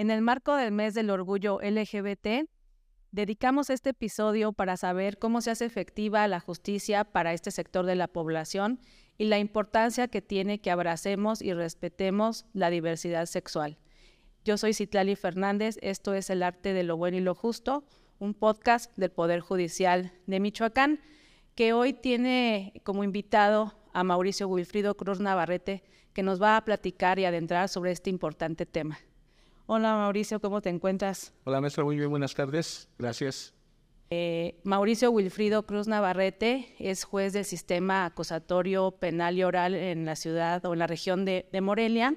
En el marco del mes del orgullo LGBT, dedicamos este episodio para saber cómo se hace efectiva la justicia para este sector de la población y la importancia que tiene que abracemos y respetemos la diversidad sexual. Yo soy Citlali Fernández, esto es El Arte de lo Bueno y lo Justo, un podcast del Poder Judicial de Michoacán, que hoy tiene como invitado a Mauricio Wilfrido Cruz Navarrete, que nos va a platicar y adentrar sobre este importante tema. Hola Mauricio, ¿cómo te encuentras? Hola maestra, muy bien, buenas tardes, gracias. Eh, Mauricio Wilfrido Cruz Navarrete es juez del sistema acusatorio penal y oral en la ciudad o en la región de, Morelia.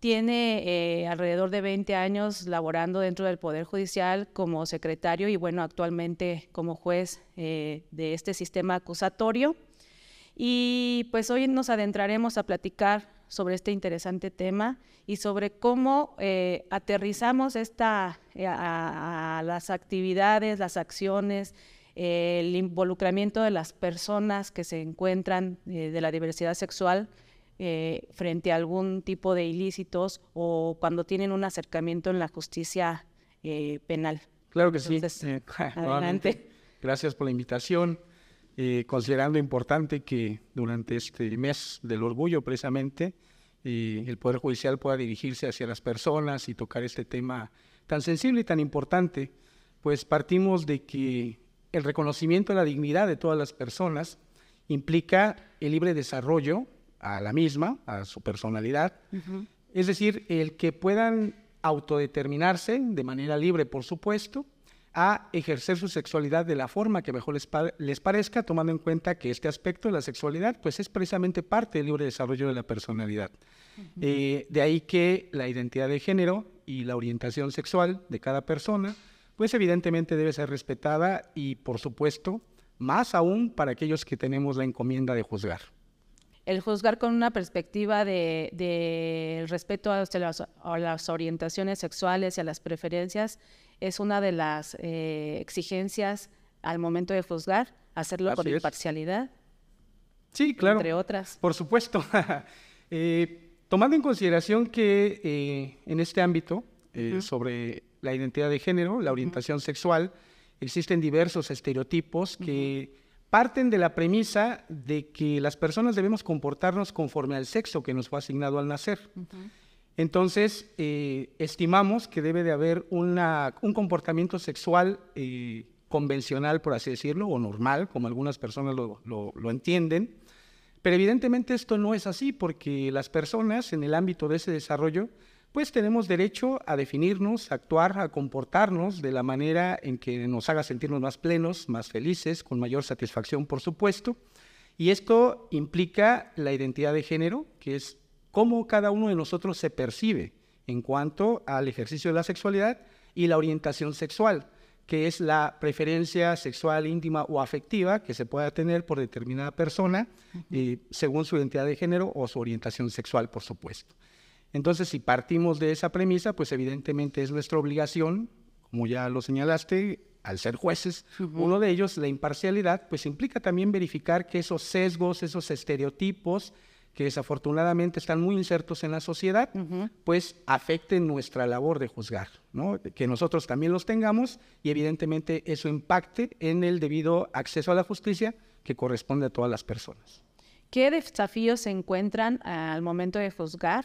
Tiene eh, alrededor de 20 años laborando dentro del Poder Judicial como secretario y bueno, actualmente como juez eh, de este sistema acusatorio. Y pues hoy nos adentraremos a platicar sobre este interesante tema y sobre cómo eh, aterrizamos esta, eh, a, las actividades, las acciones, el involucramiento de las personas que se encuentran eh, de la diversidad sexual frente a algún tipo de ilícitos o cuando tienen un acercamiento en la justicia penal. Claro que sí. adelante. Gracias por la invitación. Considerando importante que durante este mes del orgullo precisamente el Poder Judicial pueda dirigirse hacia las personas y tocar este tema tan sensible y tan importante, pues partimos de que el reconocimiento de la dignidad de todas las personas implica el libre desarrollo a la misma, a su personalidad, es decir, el que puedan autodeterminarse de manera libre, por supuesto, a ejercer su sexualidad de la forma que mejor les, les, parezca, tomando en cuenta que este aspecto de la sexualidad pues es precisamente parte del libre desarrollo de la personalidad. Eh, de ahí que la identidad de género y la orientación sexual de cada persona pues evidentemente debe ser respetada y por supuesto más aún para aquellos que tenemos la encomienda de juzgar. El juzgar con una perspectiva de, respeto a las orientaciones sexuales y a las preferencias es una de las eh, exigencias al momento de juzgar, hacerlo con imparcialidad. Sí, claro. Entre otras. Por supuesto. Eh, tomando en consideración que eh, en este ámbito, sobre la identidad de género, la orientación sexual, existen diversos estereotipos que parten de la premisa de que las personas debemos comportarnos conforme al sexo que nos fue asignado al nacer. Entonces, eh, estimamos que debe de haber un comportamiento sexual eh, convencional, por así decirlo, o normal, como algunas personas lo, lo, entienden. Pero evidentemente esto no es así, porque las personas en el ámbito de ese desarrollo, pues tenemos derecho a definirnos, a actuar, a comportarnos de la manera en que nos haga sentirnos más plenos, más felices, con mayor satisfacción, por supuesto. Y esto implica la identidad de género, que es cómo cada uno de nosotros se percibe en cuanto al ejercicio de la sexualidad y la orientación sexual, que es la preferencia sexual íntima o afectiva que se pueda tener por determinada persona eh, según su identidad de género o su orientación sexual, por supuesto. Entonces, si partimos de esa premisa, pues evidentemente es nuestra obligación, como ya lo señalaste, al ser jueces, uno de ellos, la imparcialidad, pues implica también verificar que esos sesgos, esos estereotipos, que desafortunadamente están muy insertos en la sociedad, pues afecten nuestra labor de juzgar, ¿no? que nosotros también los tengamos y evidentemente eso impacte en el debido acceso a la justicia que corresponde a todas las personas. ¿Qué desafíos se encuentran al momento de juzgar?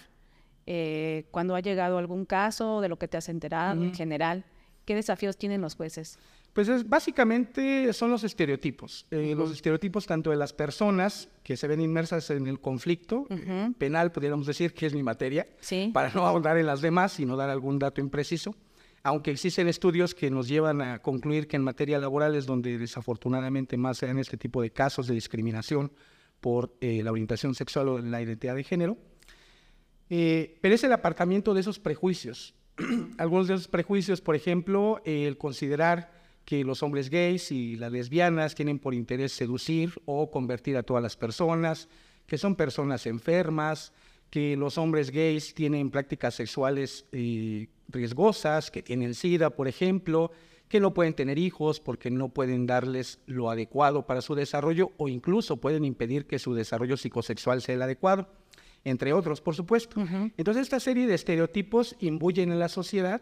Eh, cuando ha llegado algún caso de lo que te has enterado en general, ¿qué desafíos tienen los jueces? Pues es, básicamente son los estereotipos. Eh, los estereotipos tanto de las personas que se ven inmersas en el conflicto penal, podríamos decir que es mi materia, para no ahondar en las demás y no dar algún dato impreciso. Aunque existen estudios que nos llevan a concluir que en materia laboral es donde desafortunadamente más se dan este tipo de casos de discriminación por eh, la orientación sexual o la identidad de género. Eh, pero es el apartamiento de esos prejuicios. Algunos de esos prejuicios, por ejemplo, el considerar que los hombres gays y las lesbianas tienen por interés seducir o convertir a todas las personas, que son personas enfermas, que los hombres gays tienen prácticas sexuales eh, riesgosas, que tienen sida, por ejemplo, que no pueden tener hijos porque no pueden darles lo adecuado para su desarrollo o incluso pueden impedir que su desarrollo psicosexual sea el adecuado. entre otros, por supuesto. Entonces, esta serie de estereotipos imbuyen en la sociedad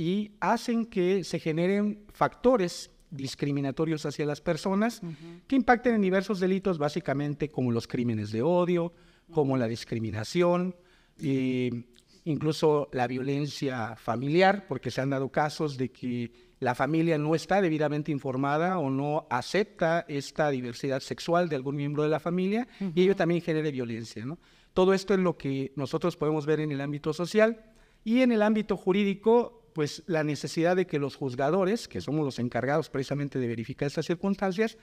y hacen que se generen factores discriminatorios hacia las personas que impacten en diversos delitos, básicamente como los crímenes de odio, como la discriminación, eh, incluso la violencia familiar, porque se han dado casos de que la familia no está debidamente informada o no acepta esta diversidad sexual de algún miembro de la familia y ello también genera violencia. Todo esto es lo que nosotros podemos ver en el ámbito social y en el ámbito jurídico, pues la necesidad de que los juzgadores, que somos los encargados precisamente de verificar estas circunstancias,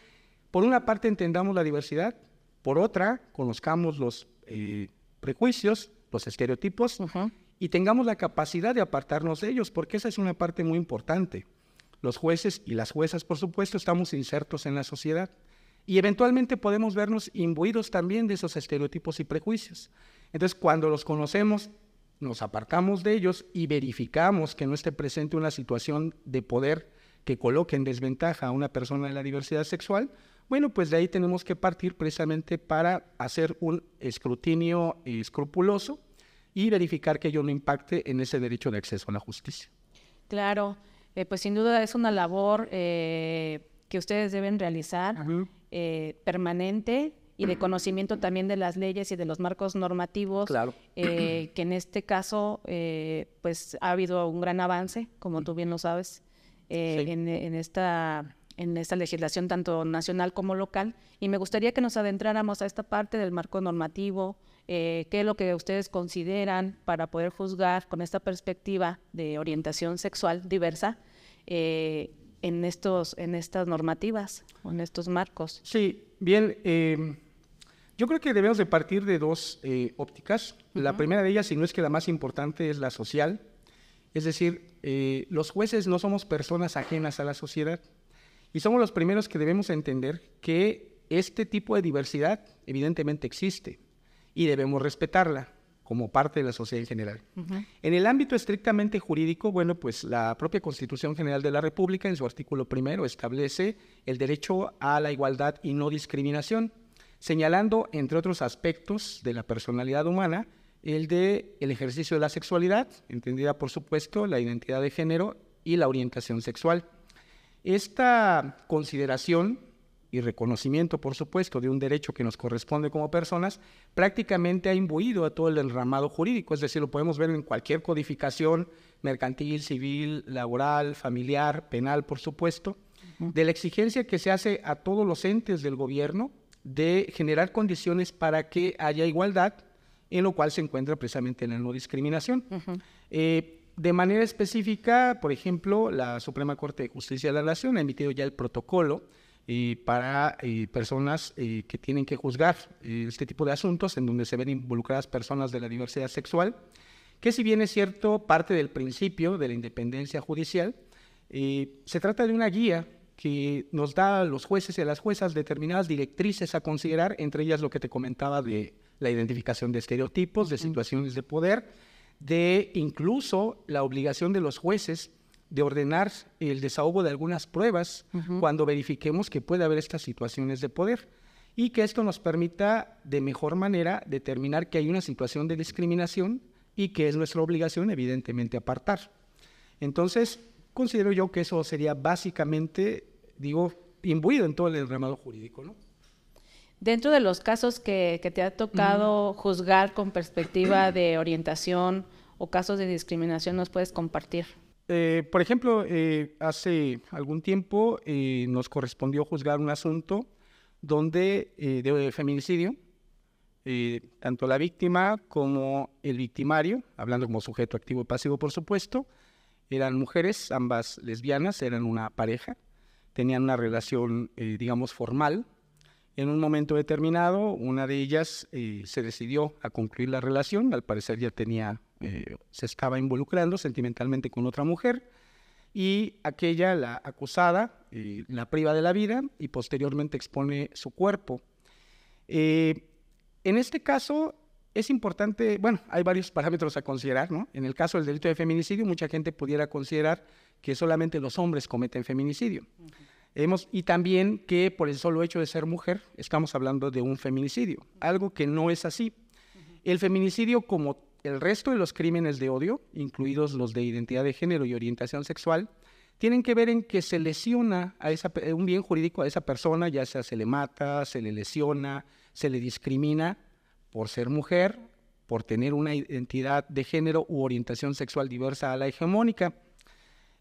por una parte entendamos la diversidad, por otra conozcamos los eh, prejuicios, los estereotipos y tengamos la capacidad de apartarnos de ellos, porque esa es una parte muy importante. Los jueces y las juezas, por supuesto, estamos insertos en la sociedad y eventualmente podemos vernos imbuidos también de esos estereotipos y prejuicios. Entonces, cuando los conocemos, nos apartamos de ellos y verificamos que no esté presente una situación de poder que coloque en desventaja a una persona de la diversidad sexual, bueno, pues de ahí tenemos que partir precisamente para hacer un escrutinio escrupuloso y verificar que ello no impacte en ese derecho de acceso a la justicia. Claro. Eh, pues sin duda es una labor eh, que ustedes deben realizar eh, permanente y de conocimiento también de las leyes y de los marcos normativos, claro. que en este caso pues ha habido un gran avance, como tú bien lo sabes, en, en, esta en esta legislación tanto nacional como local. Y me gustaría que nos adentráramos a esta parte del marco normativo, qué es lo que ustedes consideran para poder juzgar con esta perspectiva de orientación sexual diversa eh, en, estos, en estas normativas o en estos marcos. Sí, bien. Em, yo creo que debemos de partir de dos eh, ópticas. La primera de ellas, si no es que la más importante, es la social. Es decir, eh, los jueces no somos personas ajenas a la sociedad y somos los primeros que debemos entender que este tipo de diversidad evidentemente existe y debemos respetarla como parte de la sociedad en general. En el ámbito estrictamente jurídico, bueno, pues la propia Constitución General de la República, en su artículo primero, establece el derecho a la igualdad y no discriminación, señalando, entre otros aspectos de la personalidad humana, el de el ejercicio de la sexualidad, entendida por supuesto la identidad de género y la orientación sexual. Esta consideración y reconocimiento, por supuesto, de un derecho que nos corresponde como personas, prácticamente ha imbuido a todo el enramado jurídico, es decir, lo podemos ver en cualquier codificación mercantil, civil, laboral, familiar, penal, por supuesto, de la exigencia que se hace a todos los entes del gobierno de generar condiciones para que haya igualdad, en lo cual se encuentra precisamente la no discriminación. Eh, de manera específica, por ejemplo, la Suprema Corte de Justicia de la Nación ha emitido ya el protocolo para eh, personas eh, que tienen que juzgar eh, este tipo de asuntos en donde se ven involucradas personas de la diversidad sexual, que si bien es cierto parte del principio de la independencia judicial, se trata de una guía que nos da a los jueces y a las juezas determinadas directrices a considerar, entre ellas lo que te comentaba de la identificación de estereotipos, de situaciones de poder, de incluso la obligación de los jueces de ordenar el desahogo de algunas pruebas cuando verifiquemos que puede haber estas situaciones de poder y que esto nos permita de mejor manera determinar que hay una situación de discriminación y que es nuestra obligación evidentemente apartar. Entonces, considero yo que eso sería básicamente, digo, imbuido en todo el remado jurídico, ¿no? Dentro de los casos que, te ha tocado juzgar con perspectiva de orientación o casos de discriminación, ¿nos puedes compartir? Eh, por ejemplo, eh, hace algún tiempo eh, nos correspondió juzgar un asunto donde de feminicidio, tanto la víctima como el victimario, hablando como sujeto activo y pasivo, por supuesto, eran mujeres, ambas lesbianas, eran una pareja, tenían una relación, digamos, formal. En un momento determinado, una de ellas se decidió a concluir la relación, al parecer ya tenía eh, se estaba involucrando sentimentalmente con otra mujer y aquella, la acusada, eh, la priva de la vida y posteriormente expone su cuerpo. Eh, en este caso es importante, bueno, hay varios parámetros a considerar, ¿no? En el caso del delito de feminicidio, mucha gente pudiera considerar que solamente los hombres cometen feminicidio. Hemos, y también que por el solo hecho de ser mujer estamos hablando de un feminicidio, algo que no es así. El feminicidio, como el resto de los crímenes de odio, incluidos los de identidad de género y orientación sexual, tienen que ver en que se lesiona a esa, un bien jurídico a esa persona, ya sea se le mata, se le lesiona, se le discrimina por ser mujer, por tener una identidad de género u orientación sexual diversa a la hegemónica.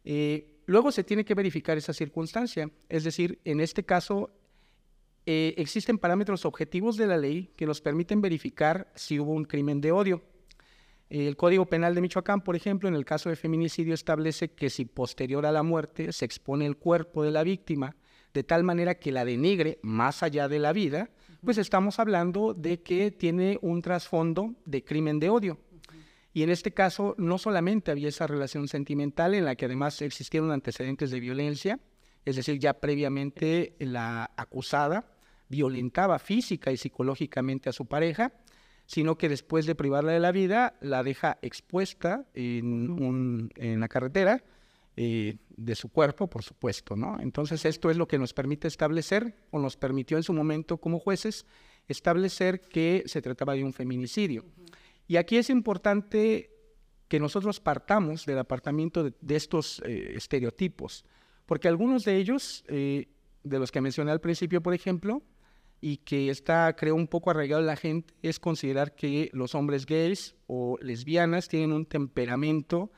Eh, luego se tiene que verificar esa circunstancia, es decir, en este caso eh, existen parámetros objetivos de la ley que nos permiten verificar si hubo un crimen de odio. El Código Penal de Michoacán, por ejemplo, en el caso de feminicidio establece que si posterior a la muerte se expone el cuerpo de la víctima de tal manera que la denigre más allá de la vida, pues estamos hablando de que tiene un trasfondo de crimen de odio. Y en este caso no solamente había esa relación sentimental en la que además existieron antecedentes de violencia, es decir, ya previamente la acusada violentaba física y psicológicamente a su pareja, sino que después de privarla de la vida, la deja expuesta en, la carretera eh, de su cuerpo, por supuesto, ¿no? Entonces esto es lo que nos permite establecer, o nos permitió en su momento como jueces, establecer que se trataba de un feminicidio. Y aquí es importante que nosotros partamos del apartamiento de, estos eh, estereotipos, porque algunos de ellos, eh, de los que mencioné al principio, por ejemplo, y que está, creo, un poco arraigado en la gente, es considerar que los hombres gays o lesbianas tienen un temperamento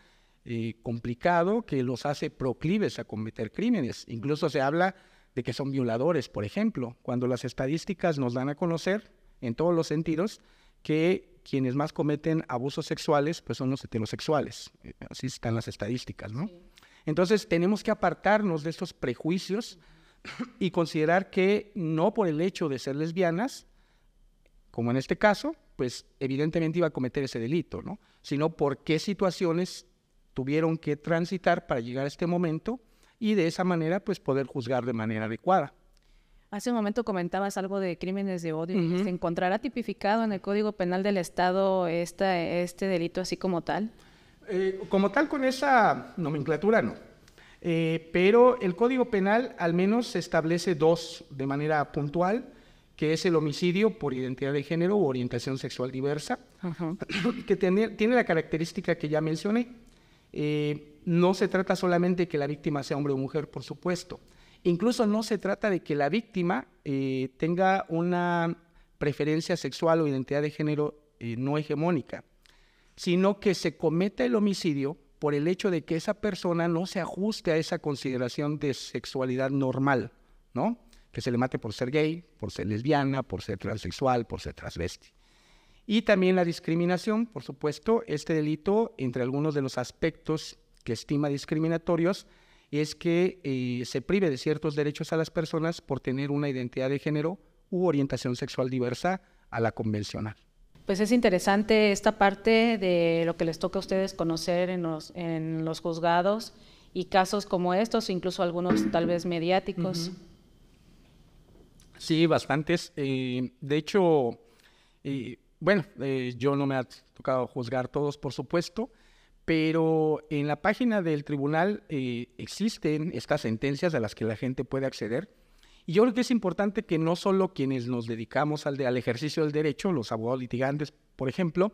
eh, complicado que los hace proclives a cometer crímenes. Incluso se habla de que son violadores, por ejemplo, cuando las estadísticas nos dan a conocer, en todos los sentidos, que quienes más cometen abusos sexuales pues son los heterosexuales. Eh, así están las estadísticas, ¿no? Entonces tenemos que apartarnos de estos prejuicios y considerar que no por el hecho de ser lesbianas, como en este caso, pues evidentemente iba a cometer ese delito, ¿no? Sino por qué situaciones tuvieron que transitar para llegar a este momento y de esa manera pues poder juzgar de manera adecuada. Hace un momento comentabas algo de crímenes de odio. ¿Se encontrará tipificado en el Código Penal del Estado este delito así como tal? Eh, como tal, con esa nomenclatura no. Eh, pero el Código Penal al menos establece dos de manera puntual, que es el homicidio por identidad de género u orientación sexual diversa, que tiene, la característica que ya mencioné. Eh, no se trata solamente de que la víctima sea hombre o mujer, por supuesto. Incluso no se trata de que la víctima eh, tenga una preferencia sexual o identidad de género no hegemónica, sino que se cometa el homicidio por el hecho de que esa persona no se ajuste a esa consideración de sexualidad normal, ¿no? Que se le mate por ser gay, por ser lesbiana, por ser transexual, por ser transvesti. Y también la discriminación, por supuesto, este delito, entre algunos de los aspectos que estima discriminatorios, es que eh, se prive de ciertos derechos a las personas por tener una identidad de género u orientación sexual diversa a la convencional pues es interesante esta parte de lo que les toca a ustedes conocer en los, en los juzgados y casos como estos, incluso algunos tal vez mediáticos. Sí, bastantes. Eh, de hecho, eh, bueno, eh, yo no me ha tocado juzgar todos, por supuesto, pero en la página del tribunal existen estas sentencias a las que la gente puede acceder. Y yo creo que es importante que no solo quienes nos dedicamos al, al ejercicio del derecho, los abogados litigantes, por ejemplo,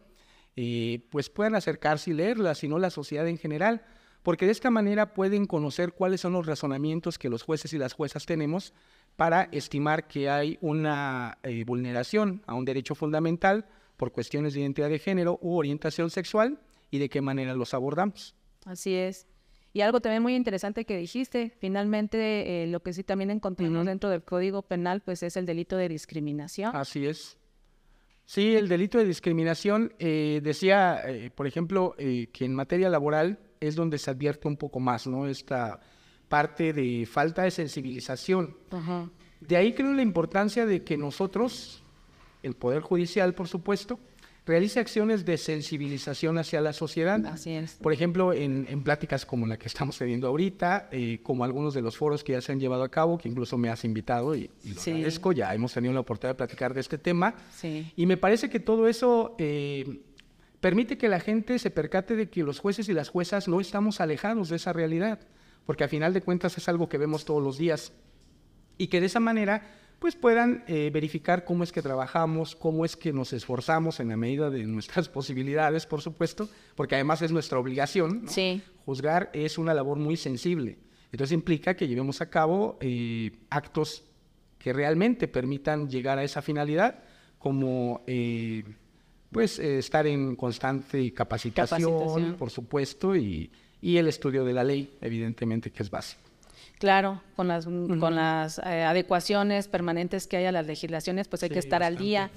eh, pues puedan acercarse y leerlas, sino la sociedad en general, porque de esta manera pueden conocer cuáles son los razonamientos que los jueces y las juezas tenemos para estimar que hay una eh, vulneración a un derecho fundamental por cuestiones de identidad de género u orientación sexual y de qué manera los abordamos. Así es. Y algo también muy interesante que dijiste, finalmente eh, lo que sí también encontramos dentro del Código Penal, pues es el delito de discriminación. Así es. Sí, el delito de discriminación, eh, decía, eh, por ejemplo, que en materia laboral es donde se advierte un poco más, ¿no? Esta parte de falta de sensibilización. De ahí creo la importancia de que nosotros, el Poder Judicial, por supuesto, realice acciones de sensibilización hacia la sociedad. Así es. Por ejemplo, en, pláticas como la que estamos teniendo ahorita, eh, como algunos de los foros que ya se han llevado a cabo, que incluso me has invitado y, lo agradezco, ya hemos tenido la oportunidad de platicar de este tema. Sí. Y me parece que todo eso eh, permite que la gente se percate de que los jueces y las juezas no estamos alejados de esa realidad, porque a final de cuentas es algo que vemos todos los días y que de esa manera pues puedan eh, verificar cómo es que trabajamos, cómo es que nos esforzamos en la medida de nuestras posibilidades, por supuesto, porque además es nuestra obligación. Sí. Juzgar es una labor muy sensible. Entonces implica que llevemos a cabo eh, actos que realmente permitan llegar a esa finalidad, como eh, pues estar en constante capacitación, por supuesto, y, y el estudio de la ley, evidentemente, que es básico. Claro, con las, con las eh, adecuaciones permanentes que hay a las legislaciones, pues hay que estar al día.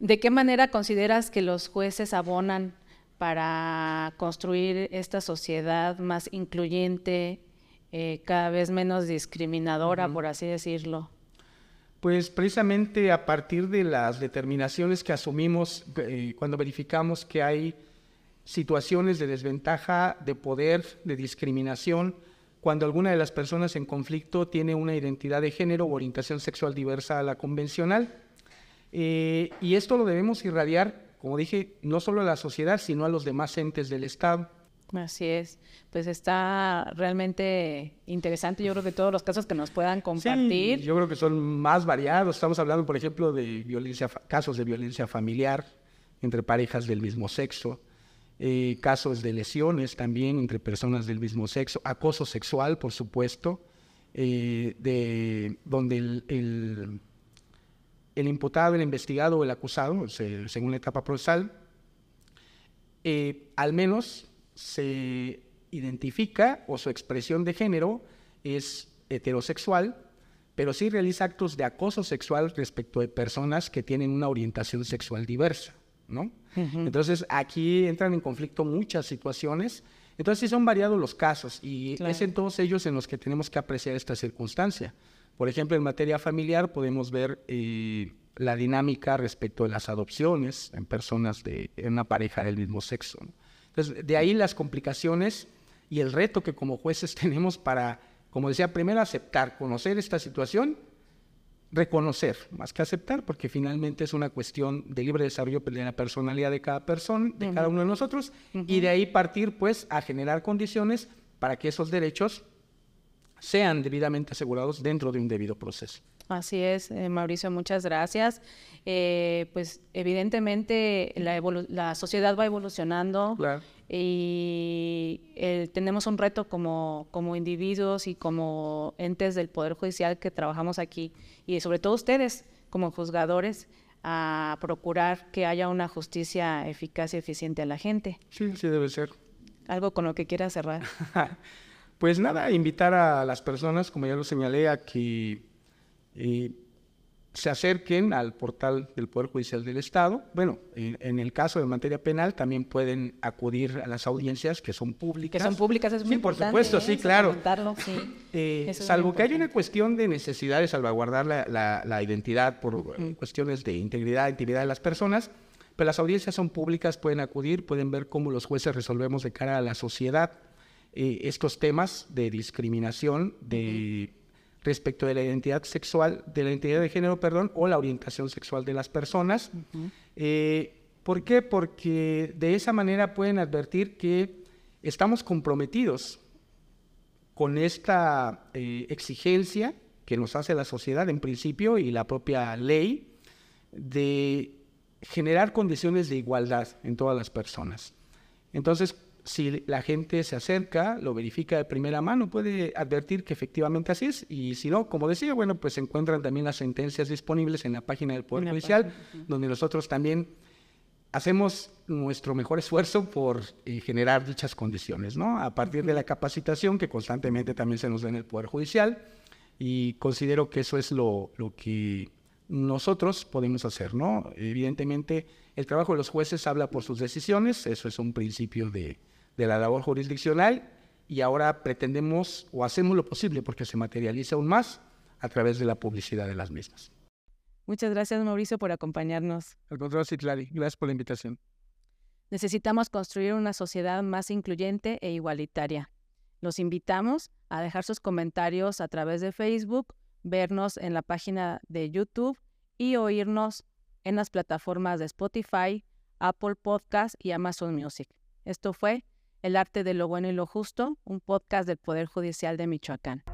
¿De qué manera consideras que los jueces abonan para construir esta sociedad más incluyente, eh, cada vez menos discriminadora, por así decirlo? Pues precisamente a partir de las determinaciones que asumimos eh, cuando verificamos que hay situaciones de desventaja, de poder, de discriminación, cuando alguna de las personas en conflicto tiene una identidad de género o orientación sexual diversa a la convencional. Eh, y esto lo debemos irradiar, como dije, no solo a la sociedad, sino a los demás entes del Estado. Así es, pues está realmente interesante. Yo creo que todos los casos que nos puedan compartir. yo creo que son más variados. Estamos hablando, por ejemplo, de violencia, casos de violencia familiar entre parejas del mismo sexo, eh, casos de lesiones también entre personas del mismo sexo, acoso sexual, por supuesto, eh, de, donde el, el, imputado, el investigado o el acusado, según la etapa procesal, eh, al menos se identifica o su expresión de género es heterosexual, pero sí realiza actos de acoso sexual respecto de personas que tienen una orientación sexual diversa. ¿No? Entonces aquí entran en conflicto muchas situaciones. Entonces sí son variados los casos y es en todos ellos en los que tenemos que apreciar esta circunstancia. Por ejemplo, en materia familiar podemos ver eh, la dinámica respecto de las adopciones en personas de en una pareja del mismo sexo. Entonces, de ahí las complicaciones y el reto que como jueces tenemos para, como decía, primero aceptar, conocer esta situación reconocer, más que aceptar, porque finalmente es una cuestión de libre desarrollo de la personalidad de cada persona, de cada uno de nosotros, y de ahí partir pues a generar condiciones para que esos derechos sean debidamente asegurados dentro de un debido proceso. Así es, eh, Mauricio, muchas gracias. Eh, pues evidentemente la, la, sociedad va evolucionando y eh, tenemos un reto como, como individuos y como entes del Poder Judicial que trabajamos aquí y sobre todo ustedes como juzgadores a procurar que haya una justicia eficaz y eficiente a la gente. Sí, sí debe ser. Algo con lo que quiera cerrar. pues nada, invitar a las personas, como ya lo señalé, a que se acerquen al portal del Poder Judicial del Estado. Bueno, en, el caso de materia penal también pueden acudir a las audiencias que son públicas. Que son públicas, es muy Sí, por supuesto, sí, ¿eh? claro. Sí. Eh, salvo que haya una cuestión de necesidad de salvaguardar la, identidad por cuestiones de integridad, intimidad de las personas, pero las audiencias son públicas, pueden acudir, pueden ver cómo los jueces resolvemos de cara a la sociedad eh, estos temas de discriminación, de respecto de la identidad sexual, de la identidad de género, perdón, o la orientación sexual de las personas. Eh, ¿Por qué? Porque de esa manera pueden advertir que estamos comprometidos con esta eh, exigencia que nos hace la sociedad en principio y la propia ley de generar condiciones de igualdad en todas las personas. Entonces, si la gente se acerca, lo verifica de primera mano, puede advertir que efectivamente así es. Y si no, como decía, bueno, pues se encuentran también las sentencias disponibles en la página del Poder Judicial, donde nosotros también hacemos nuestro mejor esfuerzo por eh, generar dichas condiciones, ¿no? A partir de la capacitación que constantemente también se nos da en el Poder Judicial, y considero que eso es lo, lo que nosotros podemos hacer, ¿no? Evidentemente, el trabajo de los jueces habla por sus decisiones, eso es un principio de, de la labor jurisdiccional y ahora pretendemos o hacemos lo posible porque se materializa aún más a través de la publicidad de las mismas. Muchas gracias, Mauricio, por acompañarnos. Al contrario, Citlali, gracias por la invitación. Necesitamos construir una sociedad más incluyente e igualitaria. Los invitamos a dejar sus comentarios a través de Facebook, vernos en la página de YouTube y oírnos en las plataformas de Spotify, Apple Podcast y Amazon Music. Esto fue el arte de lo bueno y lo justo, un podcast del Poder Judicial de Michoacán.